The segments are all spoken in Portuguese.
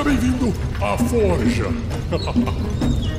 Seja bem-vindo à Forja.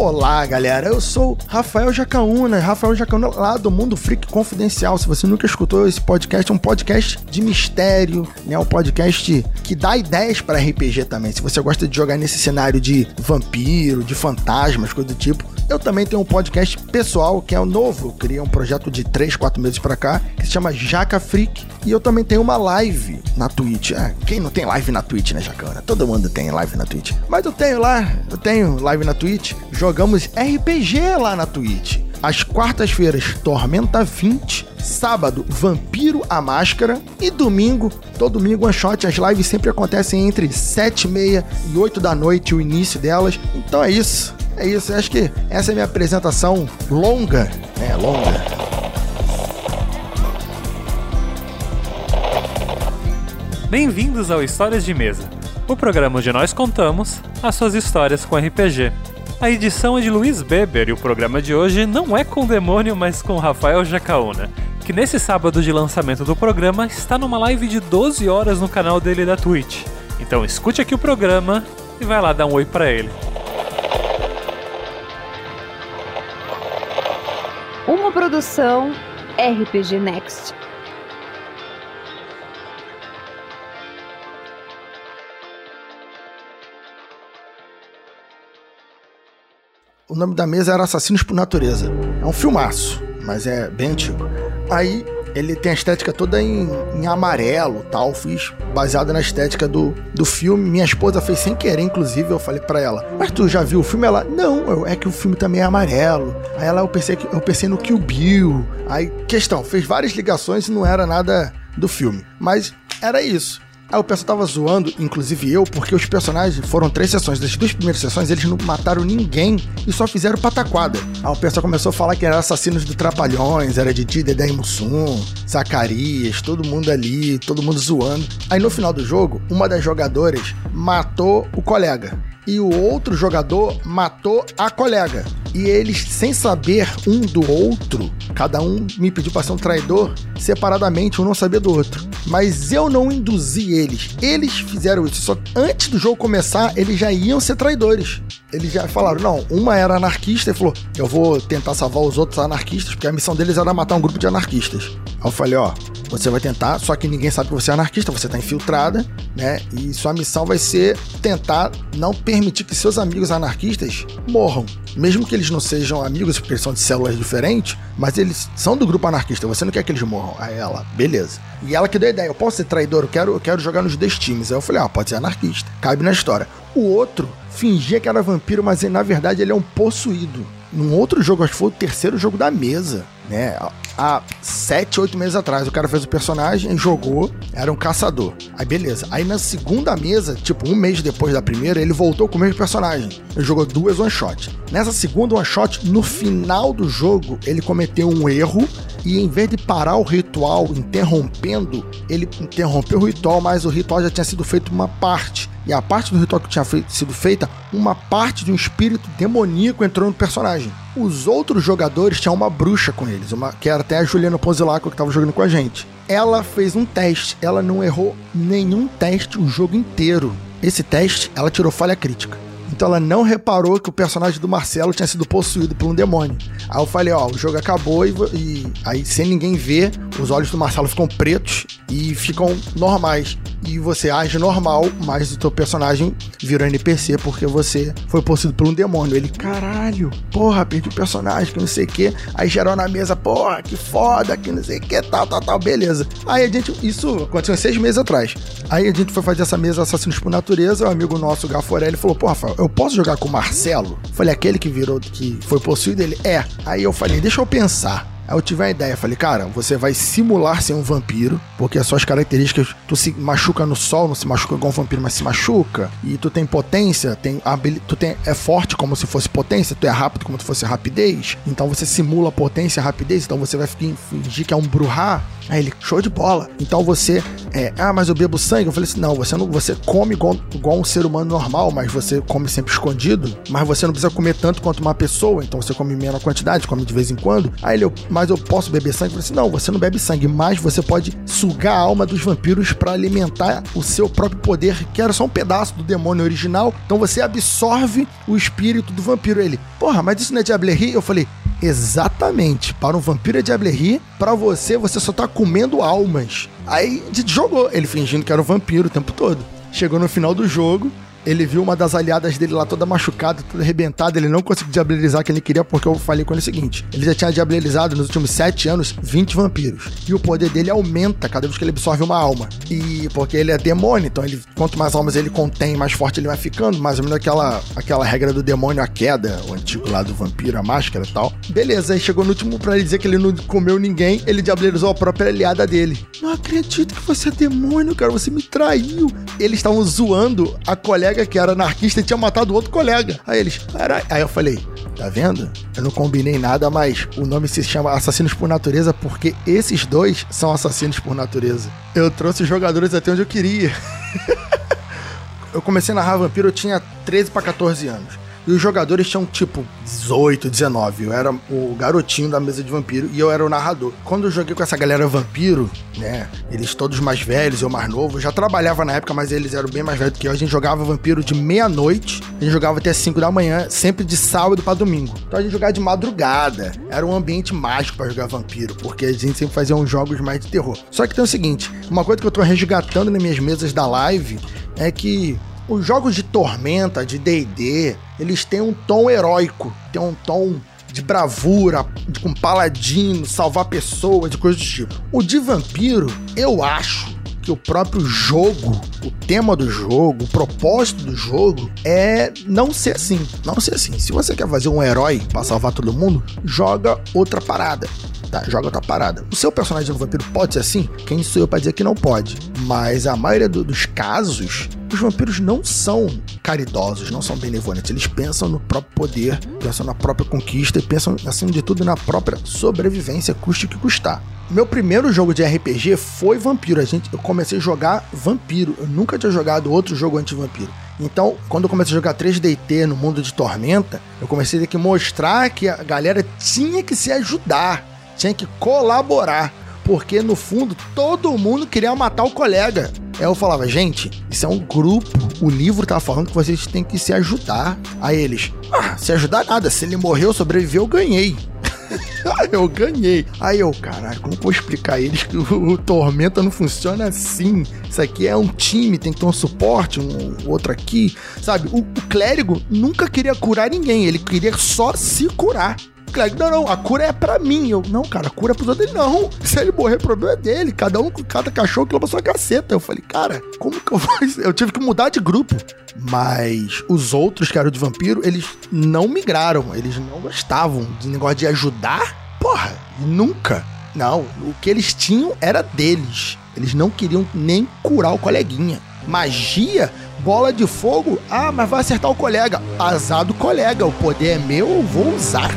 Olá, galera. Eu sou Rafael Jacaúna, Rafael Jacaúna lá do Mundo Freak Confidencial. Se você nunca escutou esse podcast, é um podcast de mistério, né? Um podcast que dá ideias para RPG também. Se você gosta de jogar nesse cenário de vampiro, de fantasmas, coisa do tipo, eu também tenho um podcast pessoal que é o novo. Eu criei um projeto de 3, 4 meses para cá que se chama Jaca Freak. E eu também tenho uma live na Twitch. É, quem não tem live na Twitch, né, Jacana? Todo mundo tem live na Twitch. Mas eu tenho lá, eu tenho live na Twitch. Jogamos RPG lá na Twitch. Às quartas-feiras, Tormenta 20. Sábado, Vampiro a Máscara. E domingo, todo domingo, one shot. As lives sempre acontecem entre 7 e meia e 8 da noite, o início delas. Então é isso. É isso, acho que essa é a minha apresentação longa, né? Longa. Bem-vindos ao Histórias de Mesa, o programa onde nós contamos as suas histórias com RPG. A edição é de Luiz Beber e o programa de hoje não é com o demônio, mas com Rafael Jacaúna, que nesse sábado de lançamento do programa está numa live de 12 horas no canal dele da Twitch. Então escute aqui o programa e vai lá dar um oi para ele. Produção RPG Next. O nome da mesa era Assassinos por Natureza. É um filmaço, mas é bem antigo. Aí ele tem a estética toda em, em amarelo tal. Fiz baseado na estética do, do filme. Minha esposa fez sem querer, inclusive. Eu falei para ela, mas tu já viu o filme? Ela, não, é que o filme também é amarelo. Aí ela, eu pensei, eu pensei no Kill Bill. Aí, questão, fez várias ligações e não era nada do filme. Mas era isso. Aí o pessoal tava zoando, inclusive eu, porque os personagens foram três sessões. Das duas primeiras sessões, eles não mataram ninguém e só fizeram pataquada. Aí o pessoal começou a falar que eram assassinos do Trapalhões, era Didi, Dedé e Mussum, Zacarias, todo mundo ali, todo mundo zoando. Aí no final do jogo, uma das jogadoras matou o colega. E o outro jogador matou a colega. E eles, sem saber um do outro, cada um me pediu para ser um traidor separadamente, um não sabia do outro. Mas eu não induzi eles. Eles fizeram isso. Só antes do jogo começar, eles já iam ser traidores. Eles já falaram: não, uma era anarquista e falou: eu vou tentar salvar os outros anarquistas, porque a missão deles era matar um grupo de anarquistas. Aí eu falei: ó, você vai tentar, só que ninguém sabe que você é anarquista, você tá infiltrada, né? E sua missão vai ser tentar não permitir que seus amigos anarquistas morram. Mesmo que eles não sejam amigos, porque eles são de células diferentes, mas eles são do grupo anarquista, você não quer que eles morram. Aí ela, beleza. E ela que deu a ideia, eu posso ser traidor, eu quero, eu quero jogar nos dois times. Aí eu falei, ah, pode ser anarquista. Cabe na história. O outro fingia que era vampiro, mas na verdade ele é um possuído. Num outro jogo, acho que foi o terceiro jogo da mesa, né? Há sete, oito meses atrás, o cara fez o personagem, jogou, era um caçador. Aí beleza. Aí na segunda mesa, tipo um mês depois da primeira, ele voltou com o mesmo personagem. Ele jogou duas one shot. Nessa segunda one shot, no final do jogo, ele cometeu um erro e em vez de parar o ritual interrompendo, ele interrompeu o ritual, mas o ritual já tinha sido feito uma parte. E a parte do ritual que tinha sido feita, uma parte de um espírito demoníaco entrou no personagem. Os outros jogadores tinham uma bruxa com eles, uma, que era até a Juliana Ponzilaco que estava jogando com a gente. Ela fez um teste, ela não errou nenhum teste o jogo inteiro. Esse teste, ela tirou falha crítica. Então ela não reparou que o personagem do Marcelo tinha sido possuído por um demônio. Aí eu falei, ó, o jogo acabou e, e, aí sem ninguém ver, os olhos do Marcelo ficam pretos e ficam normais. E você age normal, mas o teu personagem virou NPC porque você foi possuído por um demônio. Ele, caralho, porra, perdi o personagem, que não sei o que. Aí gerou na mesa, porra, que foda, que não sei o que, tal, tal, tal, beleza. Aí a gente, isso aconteceu seis meses atrás. Aí a gente foi fazer essa mesa Assassinos por Natureza, um amigo nosso, Gaforelli, falou, porra, Rafael, eu posso jogar com o Marcelo? Falei, aquele que virou, que foi possuído, ele é. Aí eu falei, deixa eu pensar. Aí eu tive a ideia, falei, cara, você vai simular ser um vampiro, porque as suas características, tu se machuca no sol, não se machuca igual um vampiro, mas se machuca, e tu tem potência, tem tu tem é forte como se fosse potência, tu é rápido como se fosse rapidez, então você simula potência e rapidez, então você vai fingir que é um bruhá. Aí ele, show de bola. Então você é, ah, mas eu bebo sangue. Eu falei assim, não, você não, você come igual, igual um ser humano normal, mas você come sempre escondido. Mas você não precisa comer tanto quanto uma pessoa, então você come menos quantidade, come de vez em quando. Aí ele, mas eu posso beber sangue? Eu falei assim, não, você não bebe sangue, mas você pode sugar a alma dos vampiros para alimentar o seu próprio poder, que era só um pedaço do demônio original. Então você absorve o espírito do vampiro. Ele, porra, mas isso não é Diablerie? Eu falei, Exatamente. Para um vampiro é Diablerie, para você, você só tá comendo almas. Aí jogou, ele fingindo que era um vampiro o tempo todo. Chegou no final do jogo, ele viu uma das aliadas dele lá toda machucada, toda arrebentada. Ele não conseguiu diablerizar que ele queria, porque eu falei com ele o seguinte: ele já tinha diablerizado nos últimos 7 anos 20 vampiros. E o poder dele aumenta cada vez que ele absorve uma alma. E porque ele é demônio, então ele, quanto mais almas ele contém, mais forte ele vai ficando. Mais ou menos aquela, aquela regra do demônio, a queda, o antigo lá do vampiro, a máscara e tal. Beleza, aí chegou no último pra ele dizer que ele não comeu ninguém, ele diablerizou a própria aliada dele. Não acredito que você é demônio, cara, você me traiu. Eles estavam zoando a colega colega que era anarquista e tinha matado outro colega. Aí eles, cara, aí eu falei, tá vendo? Eu não combinei nada, mas o nome se chama Assassinos por Natureza porque esses dois são assassinos por natureza. Eu trouxe os jogadores até onde eu queria. eu comecei a narrar Vampiro, eu tinha 13 para 14 anos. E os jogadores tinham tipo 18, 19. Eu era o garotinho da mesa de vampiro e eu era o narrador. Quando eu joguei com essa galera vampiro, né? Eles todos mais velhos, eu mais novo. Eu já trabalhava na época, mas eles eram bem mais velhos do que eu. A gente jogava vampiro de meia-noite. A gente jogava até 5 da manhã, sempre de sábado para domingo. Então a gente jogava de madrugada. Era um ambiente mágico para jogar vampiro, porque a gente sempre fazia uns jogos mais de terror. Só que tem o seguinte: uma coisa que eu tô resgatando nas minhas mesas da live é que os jogos de Tormenta, de D&D, eles têm um tom heróico, tem um tom de bravura, de, com paladino, salvar pessoas, de coisas do tipo. O de vampiro, eu acho que o próprio jogo, o tema do jogo, o propósito do jogo é não ser assim. Não ser assim. Se você quer fazer um herói para salvar todo mundo, joga outra parada. Tá, joga outra parada. O seu personagem do vampiro pode ser assim? Quem sou eu pra dizer que não pode? Mas a maioria do, dos casos, os vampiros não são caridosos, não são benevolentes. Eles pensam no próprio poder, pensam na própria conquista e pensam, acima de tudo, na própria sobrevivência, custe o que custar. Meu primeiro jogo de RPG foi Vampiro. A gente, eu comecei a jogar Vampiro. Eu nunca tinha jogado outro jogo anti-vampiro. Então, quando eu comecei a jogar 3DT no mundo de Tormenta, eu comecei a ter que mostrar que a galera tinha que se ajudar, tinha que colaborar porque no fundo todo mundo queria matar o colega. Aí eu falava, gente, isso é um grupo. O livro tá falando que vocês têm que se ajudar. Aí eles, ah, se ajudar nada. Se ele morreu, sobreviveu, eu ganhei. eu ganhei. Aí eu, caralho, como vou explicar a eles que o, o, Tormenta não funciona assim? Isso aqui é um time, tem que ter um suporte, um outro aqui. Sabe? O, o clérigo nunca queria curar ninguém, ele queria só se curar. Clegg, não, não, a cura é pra mim. Eu, não, cara, a cura é pros outros. Ele, não, se ele morrer, o problema é dele. Cada um, cada cachorro que leva sua caceta. Eu falei, cara, como que eu vou. Eu tive que mudar de grupo. Mas os outros que eram de vampiro, eles não migraram. Eles não gostavam de negócio de ajudar. Porra, nunca. Não, o que eles tinham era deles. Eles não queriam nem curar o coleguinha. Magia, bola de fogo, ah, mas vai acertar o colega. Azar do colega, o poder é meu, eu vou usar.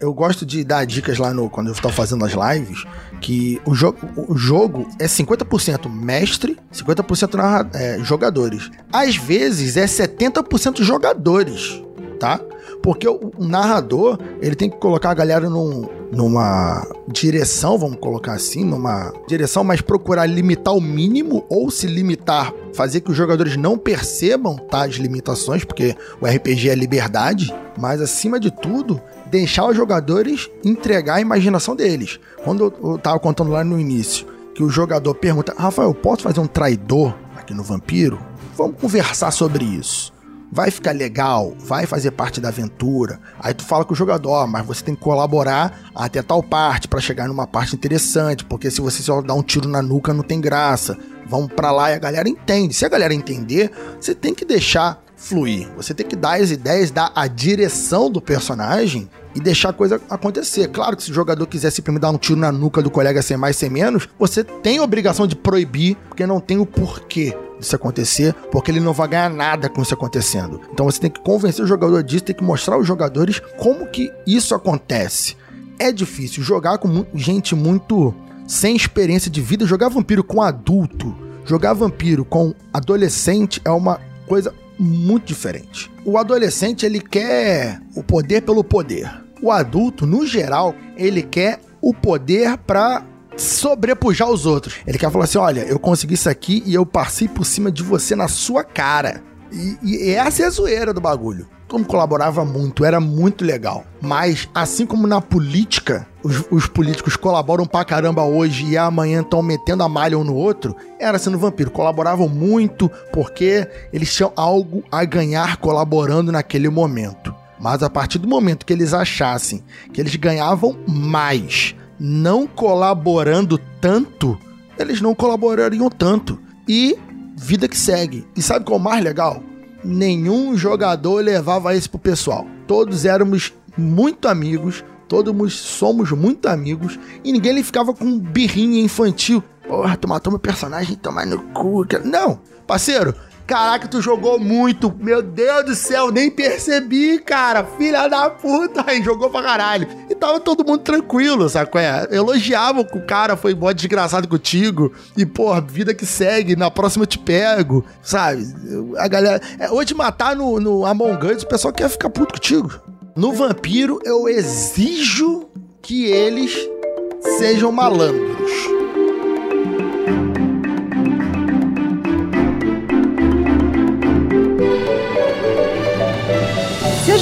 Eu gosto de dar dicas lá no quando eu estou fazendo as lives que o, jo o jogo é 50% mestre, 50% é, jogadores. Às vezes é 70% jogadores, tá? Porque o, o, narrador, ele tem que colocar a galera num, numa direção, vamos colocar assim, numa direção, mas procurar limitar o mínimo ou se limitar, fazer que os jogadores não percebam tais limitações, porque o RPG é liberdade, mas acima de tudo, deixar os jogadores entregar a imaginação deles. Quando eu tava contando lá no início, que o jogador pergunta: Rafael, posso fazer um traidor aqui no Vampiro? Vamos conversar sobre isso. Vai ficar legal, vai fazer parte da aventura. Aí tu fala com o jogador, mas você tem que colaborar até tal parte para chegar numa parte interessante, porque se você só dar um tiro na nuca não tem graça. Vamos para lá e a galera entende. Se a galera entender, você tem que deixar fluir. Você tem que dar as ideias, dar a direção do personagem e deixar a coisa acontecer. Claro que se o jogador quiser simplesmente dar um tiro na nuca do colega sem mais, sem menos, você tem a obrigação de proibir, porque não tem o porquê disso acontecer, porque ele não vai ganhar nada com isso acontecendo. Então você tem que convencer o jogador disso, tem que mostrar aos jogadores como que isso acontece. é difícil. Jogar com gente muito sem experiência de vida, jogar vampiro com adulto, jogar vampiro com adolescente é uma coisa muito diferente. O adolescente, ele quer o poder pelo poder. O adulto, no geral, ele quer o poder pra sobrepujar os outros. Ele quer falar assim: olha, eu consegui isso aqui e eu passei por cima de você na sua cara. E, e essa é a zoeira do bagulho. Mundo colaborava muito, era muito legal. Mas, assim como na política, os, os políticos colaboram pra caramba hoje e amanhã estão metendo a malha um no outro, era sendo vampiro. Colaboravam muito porque eles tinham algo a ganhar colaborando naquele momento. Mas a partir do momento que eles achassem que eles ganhavam mais não colaborando tanto, eles não colaborariam tanto. E vida que segue. E sabe qual é o mais legal? Nenhum jogador levava isso pro pessoal. Todos éramos muito amigos, todos somos muito amigos, e ninguém ele ficava com birrinha infantil. Porra, tu matou meu personagem, tomar no cu. Não, parceiro, Caraca, tu jogou muito. Meu Deus do céu, nem percebi, cara. Filha da puta. Aí jogou pra caralho. E tava todo mundo tranquilo, qual é? Elogiavam que o cara foi mó desgraçado contigo. E, porra, vida que segue. Na próxima eu te pego, sabe? A galera. É, hoje matar no, no Among Us, o pessoal quer ficar puto contigo. No Vampiro, eu exijo que eles sejam malandros.